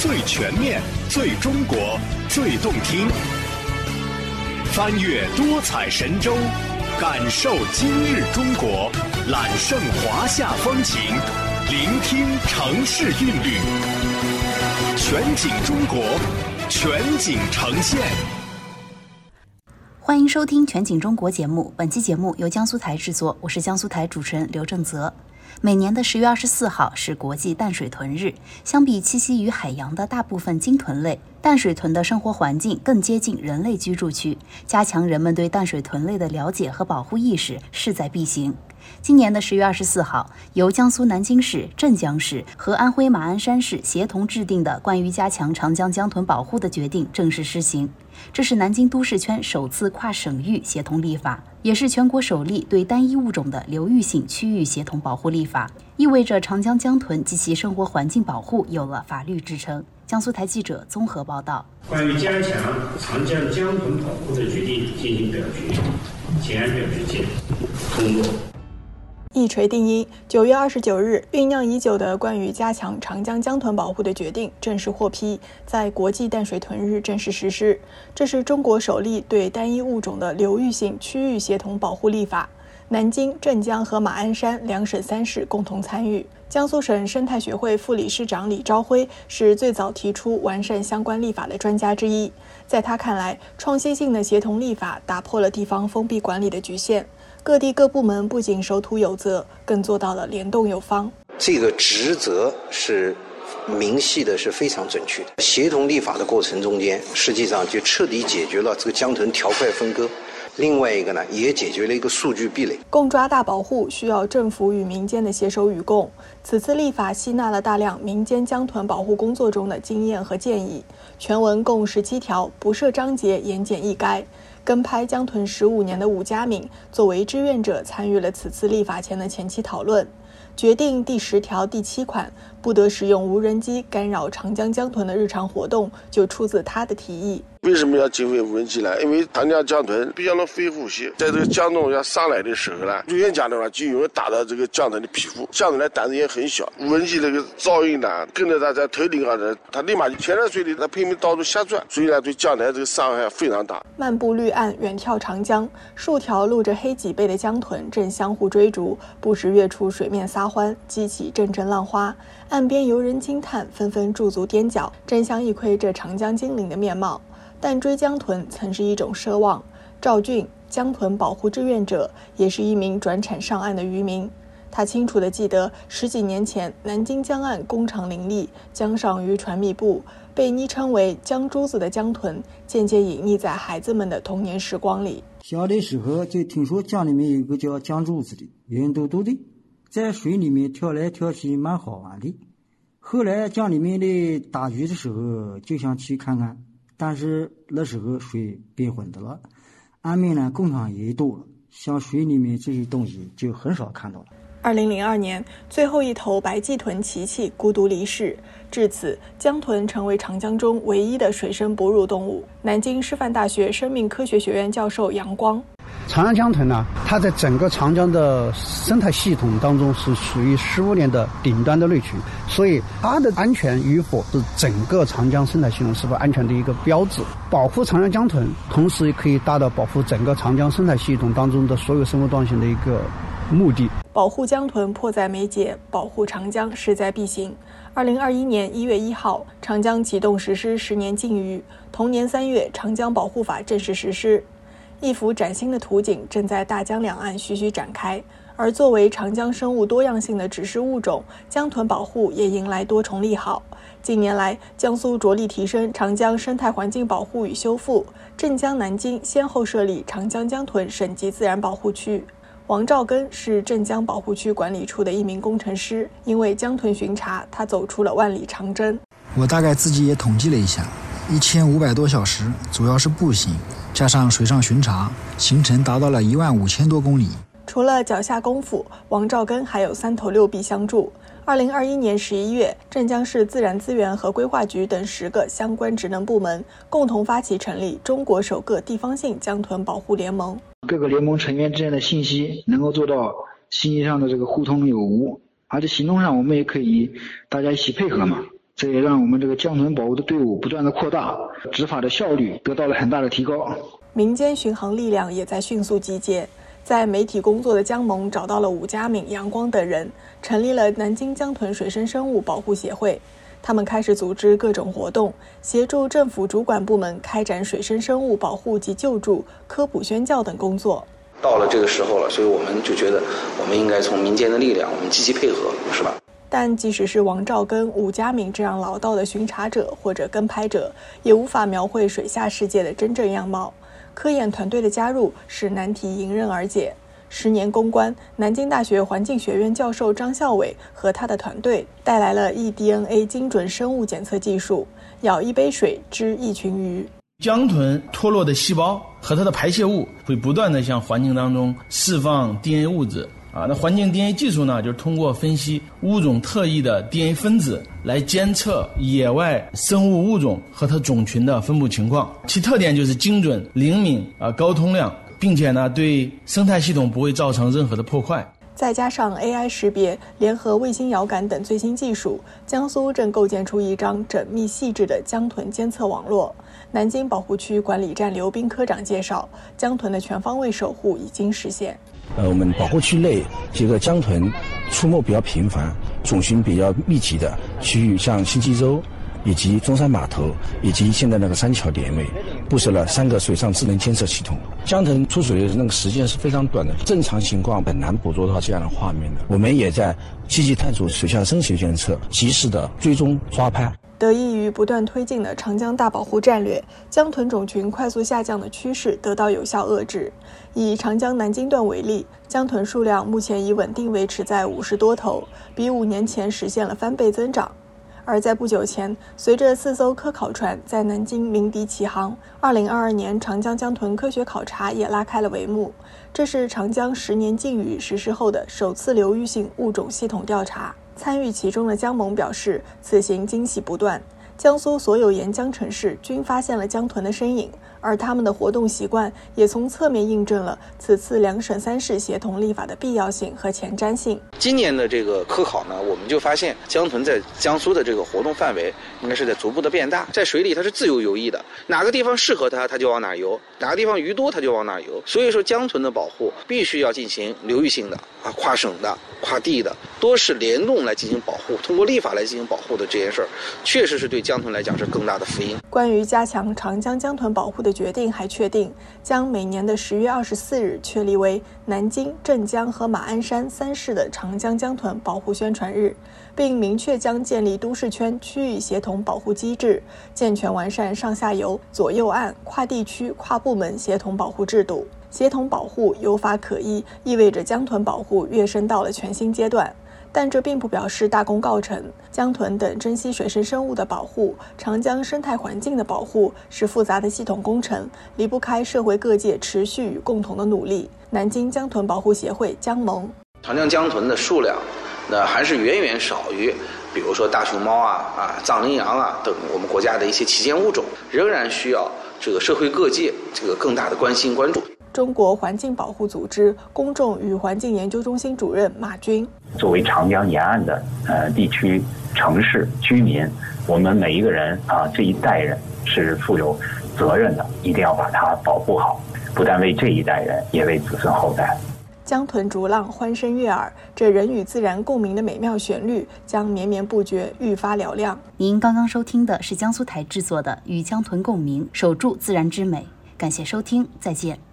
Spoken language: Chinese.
最全面、最中国、最动听。翻越多彩神州，感受今日中国，揽胜华夏风情，聆听城市韵律。全景中国，全景呈现。欢迎收听《全景中国》节目，本期节目由江苏台制作，我是江苏台主持人刘正泽。每年的十月二十四号是国际淡水豚日。相比栖息于海洋的大部分鲸豚类，淡水豚的生活环境更接近人类居住区，加强人们对淡水豚类的了解和保护意识势在必行。今年的十月二十四号，由江苏南京市、镇江市和安徽马鞍山市协同制定的关于加强长江江豚保护的决定正式施行。这是南京都市圈首次跨省域协同立法，也是全国首例对单一物种的流域性区域协同保护立法，意味着长江江豚及其生活环境保护有了法律支撑。江苏台记者综合报道。关于加强长江江豚保护的决定进行表决，请按表决键通过。一锤定音，九月二十九日，酝酿已久的关于加强长江江豚保护的决定正式获批，在国际淡水豚日正式实施。这是中国首例对单一物种的流域性区域协同保护立法。南京、镇江和马鞍山两省三市共同参与。江苏省生态学会副理事长李朝辉是最早提出完善相关立法的专家之一。在他看来，创新性的协同立法打破了地方封闭管理的局限。各地各部门不仅守土有责，更做到了联动有方。这个职责是明细的，是非常准确的。协同立法的过程中间，实际上就彻底解决了这个江豚条块分割。另外一个呢，也解决了一个数据壁垒。共抓大保护需要政府与民间的携手与共。此次立法吸纳了大量民间江豚保护工作中的经验和建议。全文共十七条，不设章节，言简意赅。跟拍江豚十五年的武家敏作为志愿者参与了此次立法前的前期讨论。决定第十条第七款不得使用无人机干扰长江江豚的日常活动，就出自他的提议。为什么要禁飞无人机呢？因为长江江豚比较能飞呼吸，在这个江中要上来的时候呢，预先讲的话就有人打到这个江豚的皮肤，江豚的胆子也很小，无人机这个噪音呢，跟着它在头顶上的，它立马就潜在水里，它拼命到处瞎转，所以呢，对江豚这个伤害非常大。漫步绿岸，远眺长江，数条露着黑脊背的江豚正相互追逐，不时跃出水面撒欢，激起阵阵浪花。岸边游人惊叹，纷纷驻足踮脚，争相一窥这长江精灵的面貌。但追江豚曾是一种奢望。赵俊，江豚保护志愿者，也是一名转产上岸的渔民。他清楚地记得，十几年前南京江岸工厂林立，江上渔船密布，被昵称为“江珠子”的江豚，渐渐隐匿在孩子们的童年时光里。小的时候就听说江里面有个叫江珠子的，圆嘟嘟的，在水里面跳来跳去，蛮好玩的。后来江里面的打鱼的时候，就想去看看。但是那时候水变浑的了，岸边呢工厂也多了，像水里面这些东西就很少看到了。二零零二年，最后一头白鳍豚琪琪孤独离世，至此江豚成为长江中唯一的水生哺乳动物。南京师范大学生命科学学院教授杨光。长江江豚呢，它在整个长江的生态系统当中是属于食物链的顶端的类群，所以它的安全与否是整个长江生态系统是否安全的一个标志。保护长江江豚，同时也可以达到保护整个长江生态系统当中的所有生物多样性的一个目的。保护江豚迫在眉睫，保护长江势在必行。二零二一年一月一号，长江启动实施十年禁渔，同年三月，长江保护法正式实施。一幅崭新的图景正在大江两岸徐徐展开，而作为长江生物多样性的指示物种，江豚保护也迎来多重利好。近年来，江苏着力提升长江生态环境保护与修复，镇江、南京先后设立长江江豚省级自然保护区。王兆根是镇江保护区管理处的一名工程师，因为江豚巡查，他走出了万里长征。我大概自己也统计了一下，一千五百多小时，主要是步行。加上水上巡查，行程达到了一万五千多公里。除了脚下功夫，王兆根还有三头六臂相助。二零二一年十一月，镇江市自然资源和规划局等十个相关职能部门共同发起成立中国首个地方性江豚保护联盟。各个联盟成员之间的信息能够做到信息上的这个互通有无，而且行动上我们也可以大家一起配合嘛。这也让我们这个江豚保护的队伍不断的扩大，执法的效率得到了很大的提高。民间巡航力量也在迅速集结。在媒体工作的江萌找到了武佳敏、杨光等人，成立了南京江豚水生生物保护协会。他们开始组织各种活动，协助政府主管部门开展水生生物保护及救助、科普宣教等工作。到了这个时候了，所以我们就觉得，我们应该从民间的力量，我们积极配合，是吧？但即使是王兆根、武佳敏这样老道的巡查者或者跟拍者，也无法描绘水下世界的真正样貌。科研团队的加入使难题迎刃而解。十年攻关，南京大学环境学院教授张孝伟和他的团队带来了 eDNA 精准生物检测技术，舀一杯水知一群鱼。江豚脱落的细胞和它的排泄物会不断的向环境当中释放 DNA 物质。啊，那环境 DNA 技术呢，就是通过分析物种特异的 DNA 分子来监测野外生物物种和它种群的分布情况。其特点就是精准、灵敏啊、高通量，并且呢，对生态系统不会造成任何的破坏。再加上 AI 识别、联合卫星遥感等最新技术，江苏正构建出一张缜密细致的江豚监测网络。南京保护区管理站刘斌科长介绍，江豚的全方位守护已经实现。呃，我们保护区内这个江豚出没比较频繁、种群比较密集的区域，像新济洲以及中山码头以及现在那个三桥点位，布设了三个水上智能监测系统。江豚出水的那个时间是非常短的，正常情况很难捕捉到这样的画面的。我们也在积极探索水下声学监测，及时的追踪抓拍。得益于不断推进的长江大保护战略，江豚种群快速下降的趋势得到有效遏制。以长江南京段为例，江豚数量目前已稳定维持在五十多头，比五年前实现了翻倍增长。而在不久前，随着四艘科考船在南京鸣笛起航，二零二二年长江江豚科学考察也拉开了帷幕。这是长江十年禁渔实施后的首次流域性物种系统调查。参与其中的江萌表示，此行惊喜不断。江苏所有沿江城市均发现了江豚的身影，而他们的活动习惯也从侧面印证了此次两省三市协同立法的必要性和前瞻性。今年的这个科考呢，我们就发现江豚在江苏的这个活动范围应该是在逐步的变大，在水里它是自由游弋的，哪个地方适合它，它就往哪游；哪个地方鱼多，它就往哪游。所以说，江豚的保护必须要进行流域性的啊，跨省的、跨地的，多是联动来进行保护，通过立法来进行保护的这件事儿，确实是对。江豚来讲是更大的福音。关于加强长江江豚保护的决定还确定，将每年的十月二十四日确立为南京、镇江和马鞍山三市的长江江豚保护宣传日，并明确将建立都市圈区域协同保护机制，健全完善上下游、左右岸、跨地区、跨部门协同保护制度。协同保护有法可依，意味着江豚保护跃升到了全新阶段。但这并不表示大功告成。江豚等珍稀水生生物的保护，长江生态环境的保护，是复杂的系统工程，离不开社会各界持续与共同的努力。南京江豚保护协会江萌，长江江豚的数量，那还是远远少于，比如说大熊猫啊、啊藏羚羊啊等我们国家的一些旗舰物种，仍然需要这个社会各界这个更大的关心关注。中国环境保护组织公众与环境研究中心主任马军：作为长江沿岸的呃地区城市居民，我们每一个人啊这一代人是负有责任的，一定要把它保护好，不但为这一代人，也为子孙后代。江豚逐浪，欢声悦耳，这人与自然共鸣的美妙旋律将绵绵不绝，愈发嘹亮。您刚刚收听的是江苏台制作的《与江豚共鸣，守住自然之美》，感谢收听，再见。